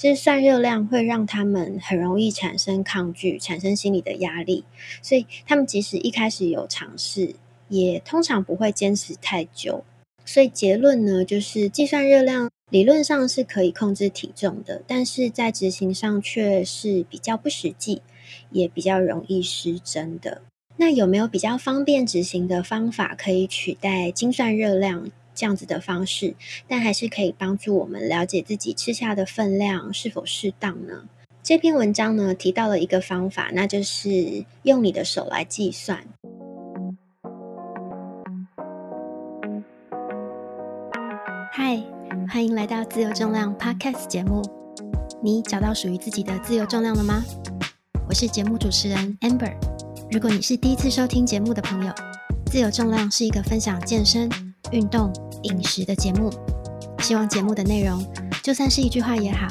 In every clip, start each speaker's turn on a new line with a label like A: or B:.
A: 就是算热量会让他们很容易产生抗拒，产生心理的压力，所以他们即使一开始有尝试，也通常不会坚持太久。所以结论呢，就是计算热量理论上是可以控制体重的，但是在执行上却是比较不实际，也比较容易失真的。那有没有比较方便执行的方法可以取代精算热量？这样子的方式，但还是可以帮助我们了解自己吃下的分量是否适当呢？这篇文章呢提到了一个方法，那就是用你的手来计算。嗨，欢迎来到自由重量 Podcast 节目。你找到属于自己的自由重量了吗？我是节目主持人 Amber。如果你是第一次收听节目的朋友，自由重量是一个分享健身、运动。饮食的节目，希望节目的内容，就算是一句话也好，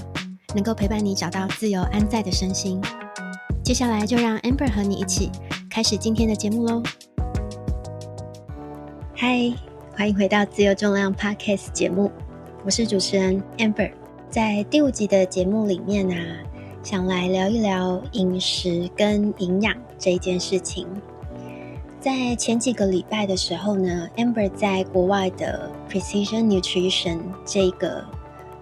A: 能够陪伴你找到自由安在的身心。接下来就让 Amber 和你一起开始今天的节目喽。嗨，欢迎回到自由重量 Podcast 节目，我是主持人 Amber。在第五集的节目里面啊，想来聊一聊饮食跟营养这一件事情。在前几个礼拜的时候呢，Amber 在国外的 Precision Nutrition 这个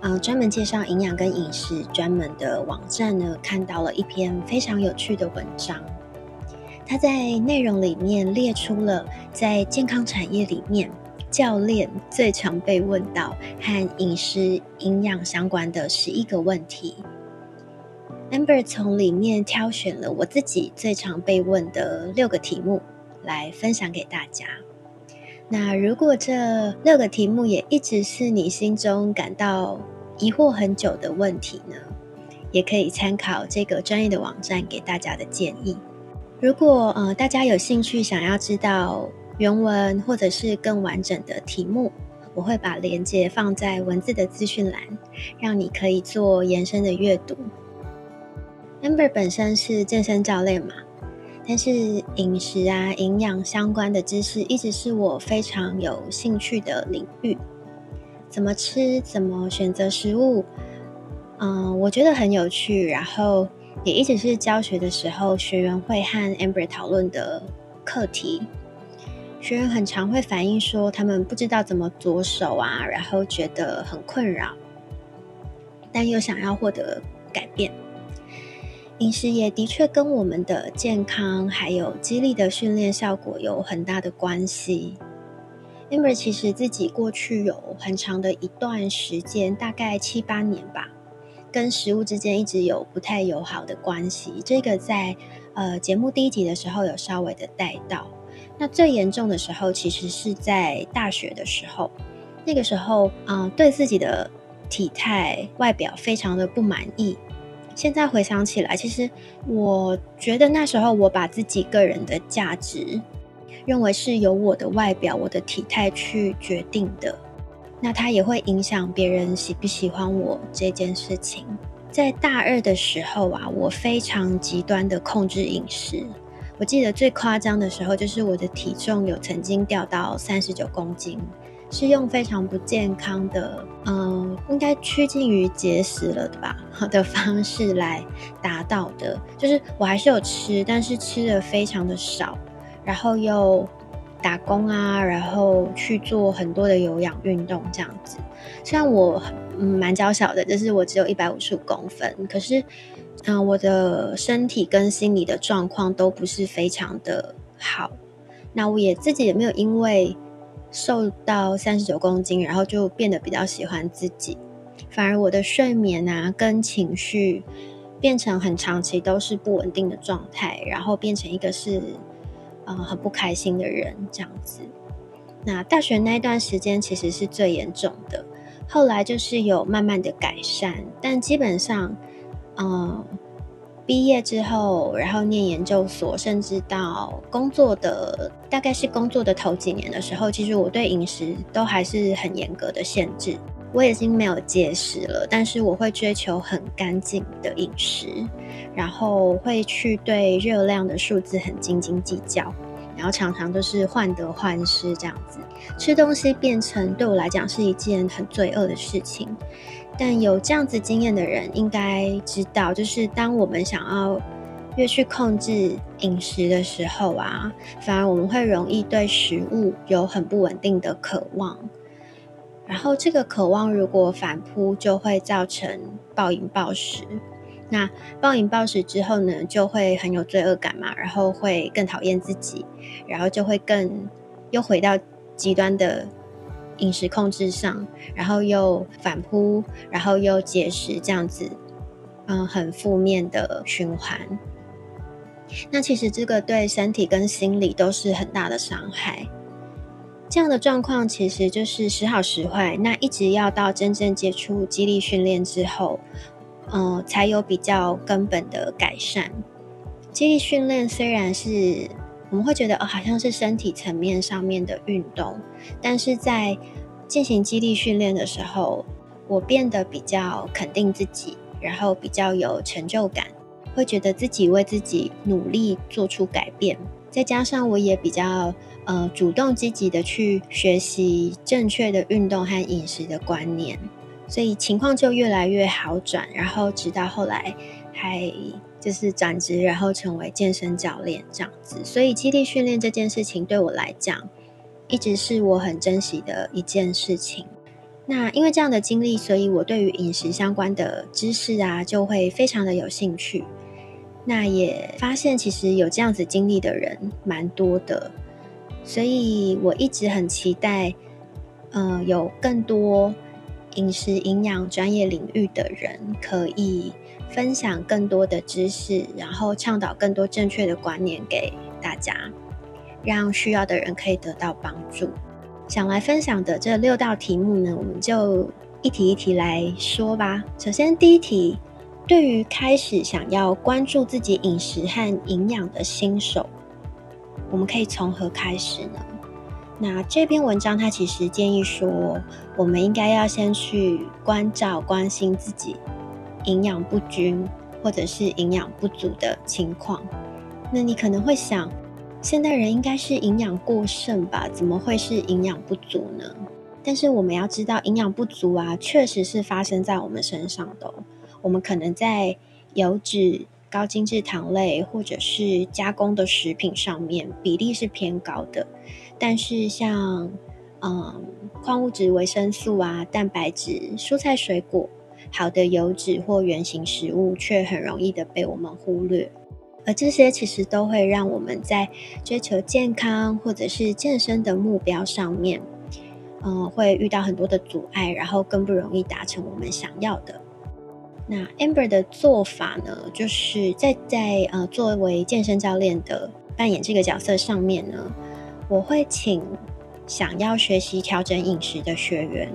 A: 呃专门介绍营养跟饮食专门的网站呢，看到了一篇非常有趣的文章。它在内容里面列出了在健康产业里面教练最常被问到和饮食营养相关的十一个问题。Amber 从里面挑选了我自己最常被问的六个题目。来分享给大家。那如果这六个题目也一直是你心中感到疑惑很久的问题呢，也可以参考这个专业的网站给大家的建议。如果呃大家有兴趣想要知道原文或者是更完整的题目，我会把链接放在文字的资讯栏，让你可以做延伸的阅读。Amber 本身是健身教练嘛。但是饮食啊、营养相关的知识一直是我非常有兴趣的领域。怎么吃，怎么选择食物，嗯，我觉得很有趣。然后也一直是教学的时候，学员会和 Amber 讨论的课题。学员很常会反映说，他们不知道怎么着手啊，然后觉得很困扰，但又想要获得改变。饮食也的确跟我们的健康还有激励的训练效果有很大的关系。Amber 其实自己过去有很长的一段时间，大概七八年吧，跟食物之间一直有不太友好的关系。这个在呃节目第一集的时候有稍微的带到。那最严重的时候，其实是在大学的时候，那个时候嗯对自己的体态外表非常的不满意。现在回想起来，其实我觉得那时候我把自己个人的价值认为是由我的外表、我的体态去决定的，那它也会影响别人喜不喜欢我这件事情。在大二的时候啊，我非常极端的控制饮食。我记得最夸张的时候，就是我的体重有曾经掉到三十九公斤。是用非常不健康的，嗯，应该趋近于节食了的吧的方式来达到的。就是我还是有吃，但是吃的非常的少，然后又打工啊，然后去做很多的有氧运动这样子。虽然我嗯蛮娇小的，就是我只有一百五十五公分，可是嗯我的身体跟心理的状况都不是非常的好。那我也自己也没有因为。瘦到三十九公斤，然后就变得比较喜欢自己，反而我的睡眠啊跟情绪变成很长期都是不稳定的状态，然后变成一个是呃很不开心的人这样子。那大学那段时间其实是最严重的，后来就是有慢慢的改善，但基本上嗯。毕业之后，然后念研究所，甚至到工作的大概是工作的头几年的时候，其实我对饮食都还是很严格的限制。我已经没有节食了，但是我会追求很干净的饮食，然后会去对热量的数字很斤斤计较，然后常常都是患得患失这样子。吃东西变成对我来讲是一件很罪恶的事情。但有这样子经验的人应该知道，就是当我们想要越去控制饮食的时候啊，反而我们会容易对食物有很不稳定的渴望。然后这个渴望如果反扑，就会造成暴饮暴食。那暴饮暴食之后呢，就会很有罪恶感嘛，然后会更讨厌自己，然后就会更又回到极端的饮食控制上，然后又反扑，然后又节食，这样子，嗯，很负面的循环。那其实这个对身体跟心理都是很大的伤害。这样的状况其实就是时好时坏，那一直要到真正接触激励训练之后，嗯，才有比较根本的改善。激励训练虽然是我们会觉得哦，好像是身体层面上面的运动，但是在进行激励训练的时候，我变得比较肯定自己，然后比较有成就感，会觉得自己为自己努力做出改变，再加上我也比较。呃，主动积极的去学习正确的运动和饮食的观念，所以情况就越来越好转。然后直到后来，还就是转职，然后成为健身教练这样子。所以，基地训练这件事情对我来讲，一直是我很珍惜的一件事情。那因为这样的经历，所以我对于饮食相关的知识啊，就会非常的有兴趣。那也发现，其实有这样子经历的人蛮多的。所以我一直很期待，呃，有更多饮食营养专业领域的人可以分享更多的知识，然后倡导更多正确的观念给大家，让需要的人可以得到帮助。想来分享的这六道题目呢，我们就一题一题来说吧。首先，第一题，对于开始想要关注自己饮食和营养的新手。我们可以从何开始呢？那这篇文章它其实建议说，我们应该要先去关照、关心自己营养不均或者是营养不足的情况。那你可能会想，现代人应该是营养过剩吧？怎么会是营养不足呢？但是我们要知道，营养不足啊，确实是发生在我们身上的。我们可能在油脂。高精制糖类或者是加工的食品上面比例是偏高的，但是像嗯矿物质、维生素啊、蛋白质、蔬菜水果、好的油脂或圆形食物却很容易的被我们忽略，而这些其实都会让我们在追求健康或者是健身的目标上面，嗯会遇到很多的阻碍，然后更不容易达成我们想要的。那 Amber 的做法呢，就是在在呃作为健身教练的扮演这个角色上面呢，我会请想要学习调整饮食的学员，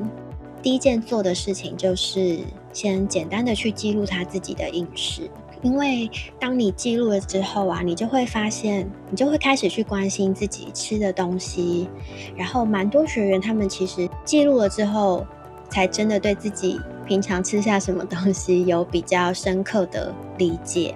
A: 第一件做的事情就是先简单的去记录他自己的饮食，因为当你记录了之后啊，你就会发现，你就会开始去关心自己吃的东西，然后蛮多学员他们其实记录了之后，才真的对自己。平常吃下什么东西有比较深刻的理解，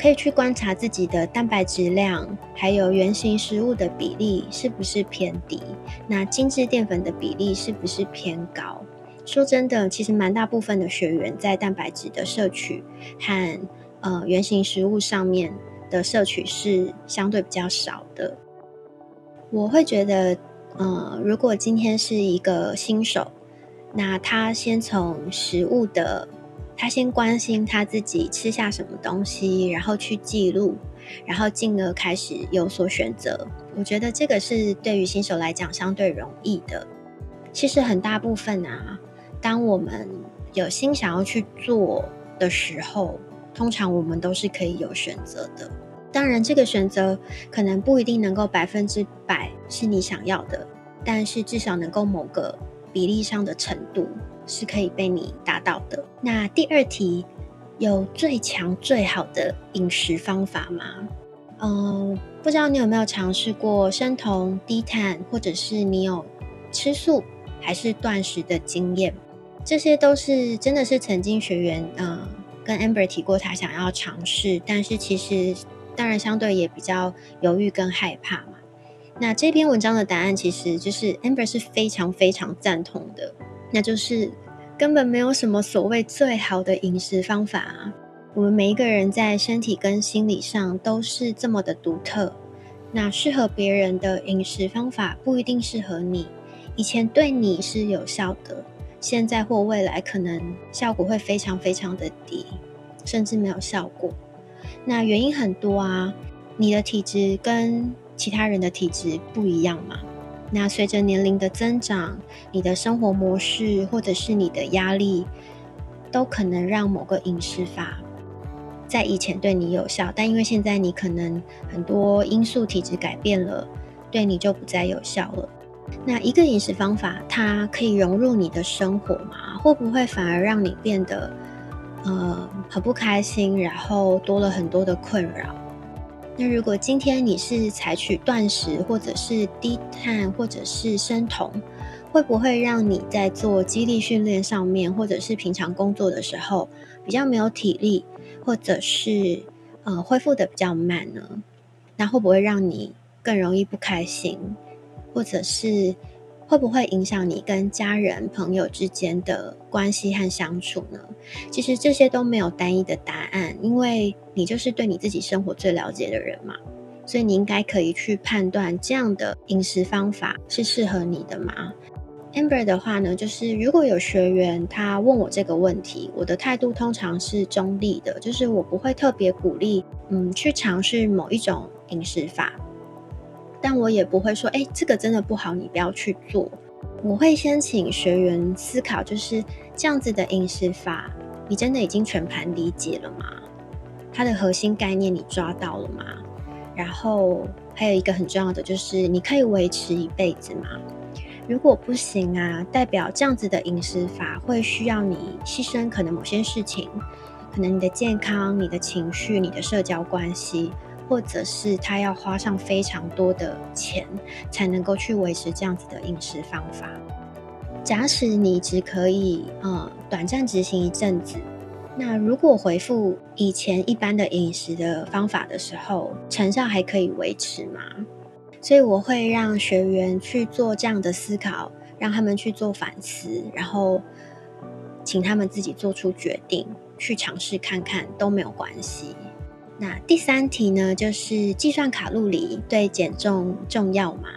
A: 可以去观察自己的蛋白质量，还有原型食物的比例是不是偏低，那精致淀粉的比例是不是偏高？说真的，其实蛮大部分的学员在蛋白质的摄取和呃原型食物上面的摄取是相对比较少的。我会觉得，呃，如果今天是一个新手。那他先从食物的，他先关心他自己吃下什么东西，然后去记录，然后进而开始有所选择。我觉得这个是对于新手来讲相对容易的。其实很大部分啊，当我们有心想要去做的时候，通常我们都是可以有选择的。当然，这个选择可能不一定能够百分之百是你想要的，但是至少能够某个。比例上的程度是可以被你达到的。那第二题有最强最好的饮食方法吗？嗯，不知道你有没有尝试过生酮、低碳，或者是你有吃素还是断食的经验？这些都是真的是曾经学员嗯跟 Amber 提过他想要尝试，但是其实当然相对也比较犹豫跟害怕嘛。那这篇文章的答案其实就是 Amber 是非常非常赞同的，那就是根本没有什么所谓最好的饮食方法啊。我们每一个人在身体跟心理上都是这么的独特，那适合别人的饮食方法不一定适合你。以前对你是有效的，现在或未来可能效果会非常非常的低，甚至没有效果。那原因很多啊，你的体质跟其他人的体质不一样嘛。那随着年龄的增长，你的生活模式或者是你的压力，都可能让某个饮食法在以前对你有效，但因为现在你可能很多因素体质改变了，对你就不再有效了。那一个饮食方法，它可以融入你的生活吗？会不会反而让你变得呃很不开心，然后多了很多的困扰？那如果今天你是采取断食，或者是低碳，或者是生酮，会不会让你在做肌力训练上面，或者是平常工作的时候比较没有体力，或者是呃恢复的比较慢呢？那会不会让你更容易不开心？或者是会不会影响你跟家人、朋友之间的关系和相处呢？其实这些都没有单一的答案，因为你就是对你自己生活最了解的人嘛，所以你应该可以去判断这样的饮食方法是适合你的吗？Amber 的话呢，就是如果有学员他问我这个问题，我的态度通常是中立的，就是我不会特别鼓励，嗯，去尝试某一种饮食法。但我也不会说，哎，这个真的不好，你不要去做。我会先请学员思考，就是这样子的饮食法，你真的已经全盘理解了吗？它的核心概念你抓到了吗？然后还有一个很重要的就是，你可以维持一辈子吗？如果不行啊，代表这样子的饮食法会需要你牺牲可能某些事情，可能你的健康、你的情绪、你的社交关系。或者是他要花上非常多的钱，才能够去维持这样子的饮食方法。假使你只可以呃短暂执行一阵子，那如果回复以前一般的饮食的方法的时候，成效还可以维持吗？所以我会让学员去做这样的思考，让他们去做反思，然后请他们自己做出决定，去尝试看看都没有关系。那第三题呢，就是计算卡路里对减重重要吗？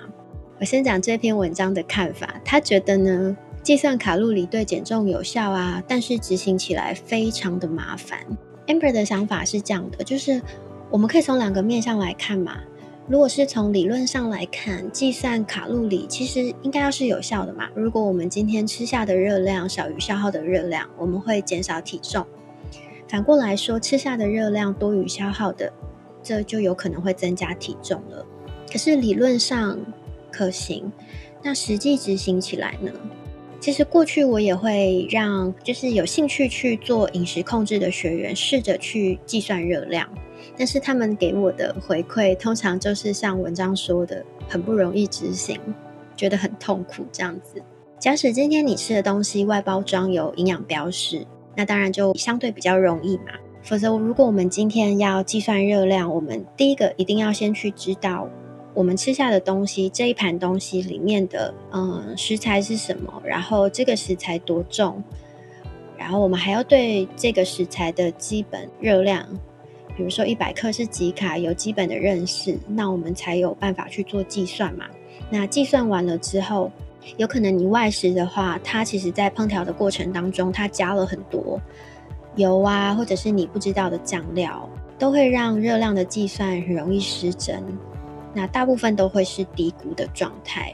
A: 我先讲这篇文章的看法。他觉得呢，计算卡路里对减重有效啊，但是执行起来非常的麻烦。Amber 的想法是这样的，就是我们可以从两个面向来看嘛。如果是从理论上来看，计算卡路里其实应该要是有效的嘛。如果我们今天吃下的热量小于消耗的热量，我们会减少体重。反过来说，吃下的热量多于消耗的，这就有可能会增加体重了。可是理论上可行，那实际执行起来呢？其实过去我也会让就是有兴趣去做饮食控制的学员试着去计算热量，但是他们给我的回馈通常就是像文章说的，很不容易执行，觉得很痛苦这样子。假使今天你吃的东西外包装有营养标识。那当然就相对比较容易嘛。否则，如果我们今天要计算热量，我们第一个一定要先去知道我们吃下的东西这一盘东西里面的嗯食材是什么，然后这个食材多重，然后我们还要对这个食材的基本热量，比如说一百克是几卡，有基本的认识，那我们才有办法去做计算嘛。那计算完了之后。有可能你外食的话，它其实在烹调的过程当中，它加了很多油啊，或者是你不知道的酱料，都会让热量的计算很容易失真。那大部分都会是低估的状态。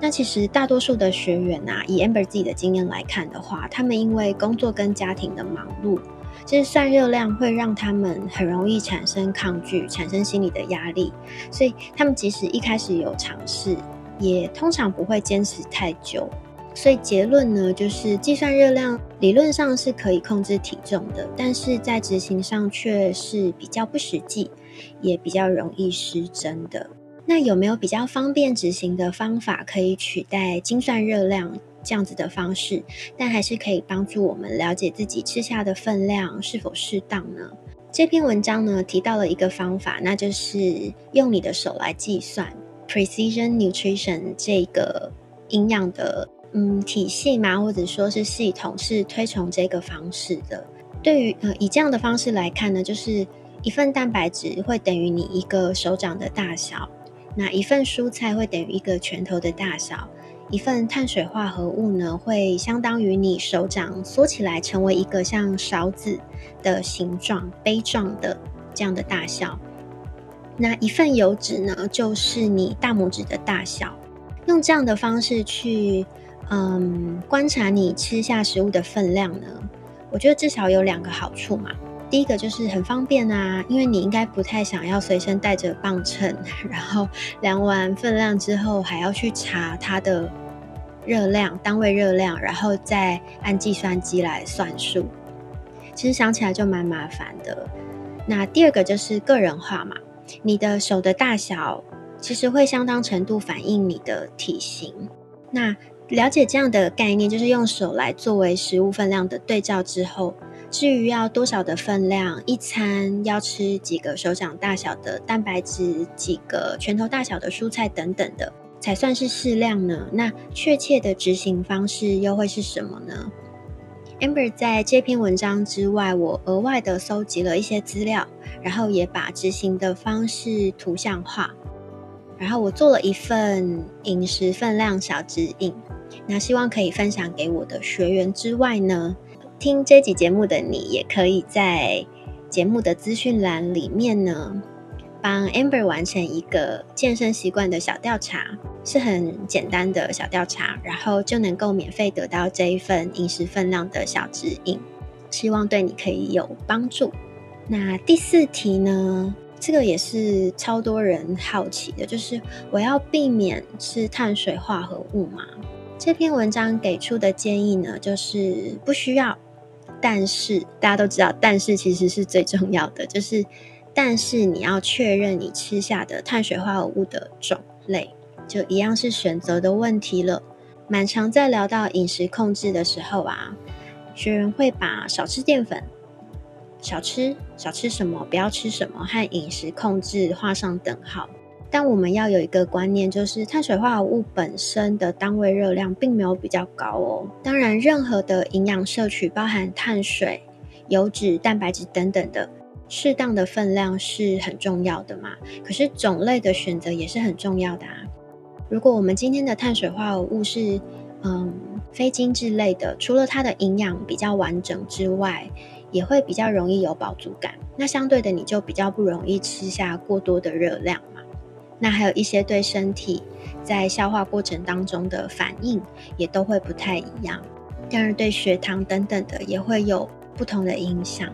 A: 那其实大多数的学员啊，以 Amber 自己的经验来看的话，他们因为工作跟家庭的忙碌，其实算热量会让他们很容易产生抗拒，产生心理的压力。所以他们即使一开始有尝试。也通常不会坚持太久，所以结论呢，就是计算热量理论上是可以控制体重的，但是在执行上却是比较不实际，也比较容易失真的。那有没有比较方便执行的方法可以取代精算热量这样子的方式，但还是可以帮助我们了解自己吃下的分量是否适当呢？这篇文章呢提到了一个方法，那就是用你的手来计算。Precision Nutrition 这个营养的嗯体系嘛，或者说是系统是推崇这个方式的。对于呃以这样的方式来看呢，就是一份蛋白质会等于你一个手掌的大小，那一份蔬菜会等于一个拳头的大小，一份碳水化合物呢会相当于你手掌缩起来成为一个像勺子的形状、杯状的这样的大小。那一份油脂呢，就是你大拇指的大小。用这样的方式去，嗯，观察你吃下食物的分量呢，我觉得至少有两个好处嘛。第一个就是很方便啊，因为你应该不太想要随身带着磅秤，然后量完分量之后还要去查它的热量、单位热量，然后再按计算机来算数。其实想起来就蛮麻烦的。那第二个就是个人化嘛。你的手的大小其实会相当程度反映你的体型。那了解这样的概念，就是用手来作为食物分量的对照之后，至于要多少的分量，一餐要吃几个手掌大小的蛋白质，几个拳头大小的蔬菜等等的，才算是适量呢？那确切的执行方式又会是什么呢？Amber 在这篇文章之外，我额外的搜集了一些资料，然后也把执行的方式图像化，然后我做了一份饮食分量小指引。那希望可以分享给我的学员之外呢，听这集节目的你，也可以在节目的资讯栏里面呢。帮 Amber 完成一个健身习惯的小调查，是很简单的小调查，然后就能够免费得到这一份饮食分量的小指引，希望对你可以有帮助。那第四题呢？这个也是超多人好奇的，就是我要避免吃碳水化合物吗？这篇文章给出的建议呢，就是不需要，但是大家都知道，但是其实是最重要的，就是。但是你要确认你吃下的碳水化合物的种类，就一样是选择的问题了。蛮常在聊到饮食控制的时候啊，学员会把少吃淀粉、少吃少吃什么、不要吃什么和饮食控制画上等号。但我们要有一个观念，就是碳水化合物本身的单位热量并没有比较高哦。当然，任何的营养摄取，包含碳水、油脂、蛋白质等等的。适当的分量是很重要的嘛，可是种类的选择也是很重要的啊。如果我们今天的碳水化合物是嗯非精致类的，除了它的营养比较完整之外，也会比较容易有饱足感。那相对的，你就比较不容易吃下过多的热量嘛。那还有一些对身体在消化过程当中的反应也都会不太一样，当然对血糖等等的也会有不同的影响。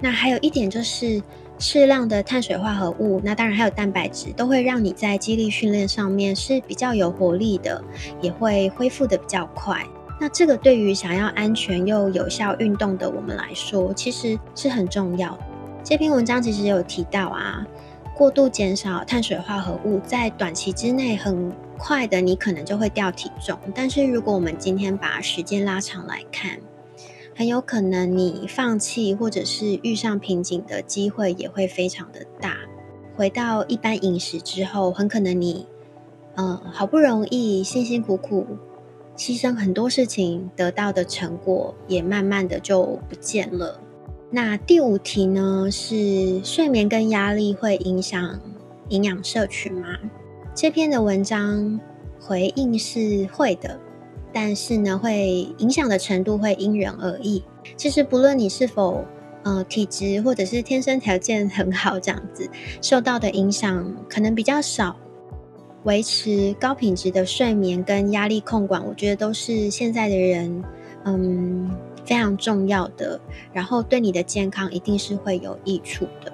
A: 那还有一点就是适量的碳水化合物，那当然还有蛋白质，都会让你在肌力训练上面是比较有活力的，也会恢复的比较快。那这个对于想要安全又有效运动的我们来说，其实是很重要。这篇文章其实有提到啊，过度减少碳水化合物，在短期之内很快的你可能就会掉体重，但是如果我们今天把时间拉长来看，很有可能你放弃或者是遇上瓶颈的机会也会非常的大。回到一般饮食之后，很可能你，嗯，好不容易辛辛苦苦牺牲很多事情得到的成果，也慢慢的就不见了。那第五题呢？是睡眠跟压力会影响营养摄取吗？这篇的文章回应是会的。但是呢，会影响的程度会因人而异。其实不论你是否呃体质或者是天生条件很好，这样子受到的影响可能比较少。维持高品质的睡眠跟压力控管，我觉得都是现在的人嗯非常重要的。然后对你的健康一定是会有益处的。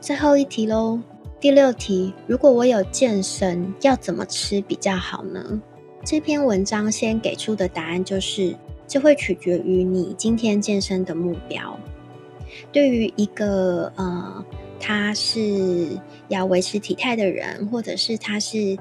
A: 最后一题喽，第六题，如果我有健身，要怎么吃比较好呢？这篇文章先给出的答案就是，这会取决于你今天健身的目标。对于一个呃，他是要维持体态的人，或者是他是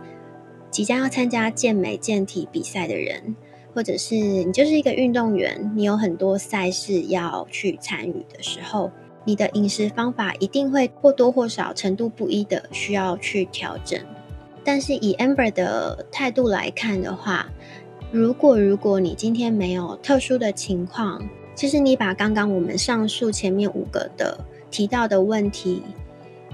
A: 即将要参加健美健体比赛的人，或者是你就是一个运动员，你有很多赛事要去参与的时候，你的饮食方法一定会或多或少程度不一的需要去调整。但是以 Amber 的态度来看的话，如果如果你今天没有特殊的情况，其实你把刚刚我们上述前面五个的提到的问题，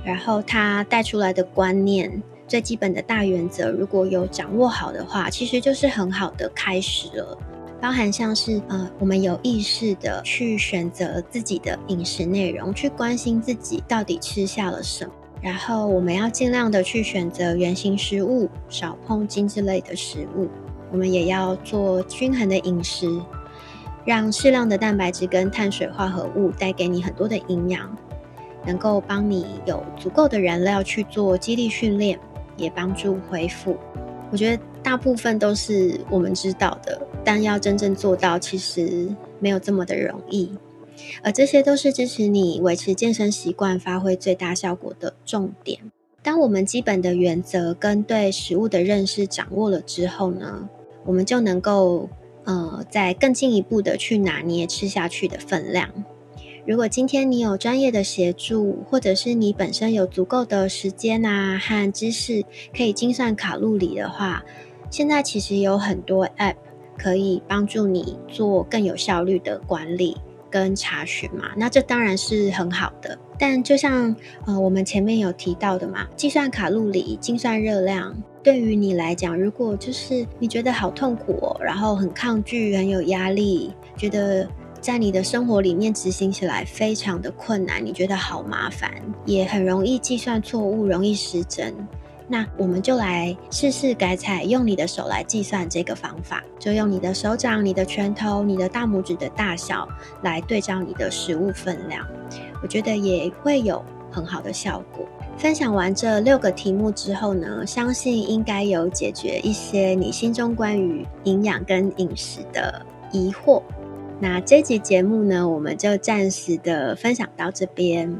A: 然后他带出来的观念，最基本的大原则，如果有掌握好的话，其实就是很好的开始了。包含像是呃，我们有意识的去选择自己的饮食内容，去关心自己到底吃下了什么，然后我们要尽量的去选择原形食物，少碰精致类的食物。我们也要做均衡的饮食，让适量的蛋白质跟碳水化合物带给你很多的营养，能够帮你有足够的燃料去做肌力训练，也帮助恢复。我觉得大部分都是我们知道的，但要真正做到，其实没有这么的容易。而这些都是支持你维持健身习惯、发挥最大效果的重点。当我们基本的原则跟对食物的认识掌握了之后呢，我们就能够呃，再更进一步的去拿捏吃下去的分量。如果今天你有专业的协助，或者是你本身有足够的时间啊和知识，可以精算卡路里的话，现在其实有很多 App 可以帮助你做更有效率的管理跟查询嘛。那这当然是很好的。但就像呃我们前面有提到的嘛，计算卡路里、精算热量，对于你来讲，如果就是你觉得好痛苦哦，然后很抗拒、很有压力，觉得。在你的生活里面执行起来非常的困难，你觉得好麻烦，也很容易计算错误，容易失真。那我们就来试试改采用你的手来计算这个方法，就用你的手掌、你的拳头、你的大拇指的大小来对照你的食物分量，我觉得也会有很好的效果。分享完这六个题目之后呢，相信应该有解决一些你心中关于营养跟饮食的疑惑。那这集节目呢，我们就暂时的分享到这边。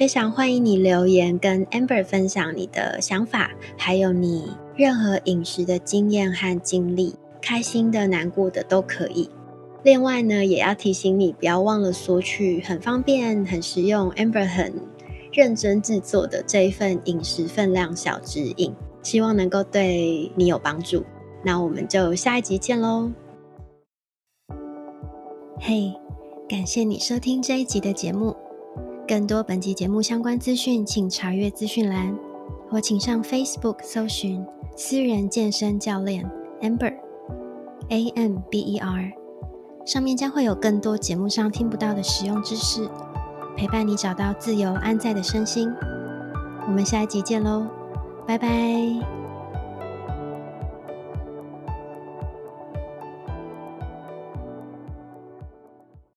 A: 非常欢迎你留言跟 Amber 分享你的想法，还有你任何饮食的经验和经历，开心的、难过的都可以。另外呢，也要提醒你，不要忘了索取很方便、很实用，Amber 很认真制作的这一份饮食分量小指引，希望能够对你有帮助。那我们就下一集见喽！嘿，感谢你收听这一集的节目。更多本集节目相关资讯，请查阅资讯栏，或请上 Facebook 搜寻“私人健身教练 Amber A M B E R”，上面将会有更多节目上听不到的实用知识，陪伴你找到自由安在的身心。我们下一集见喽，拜拜。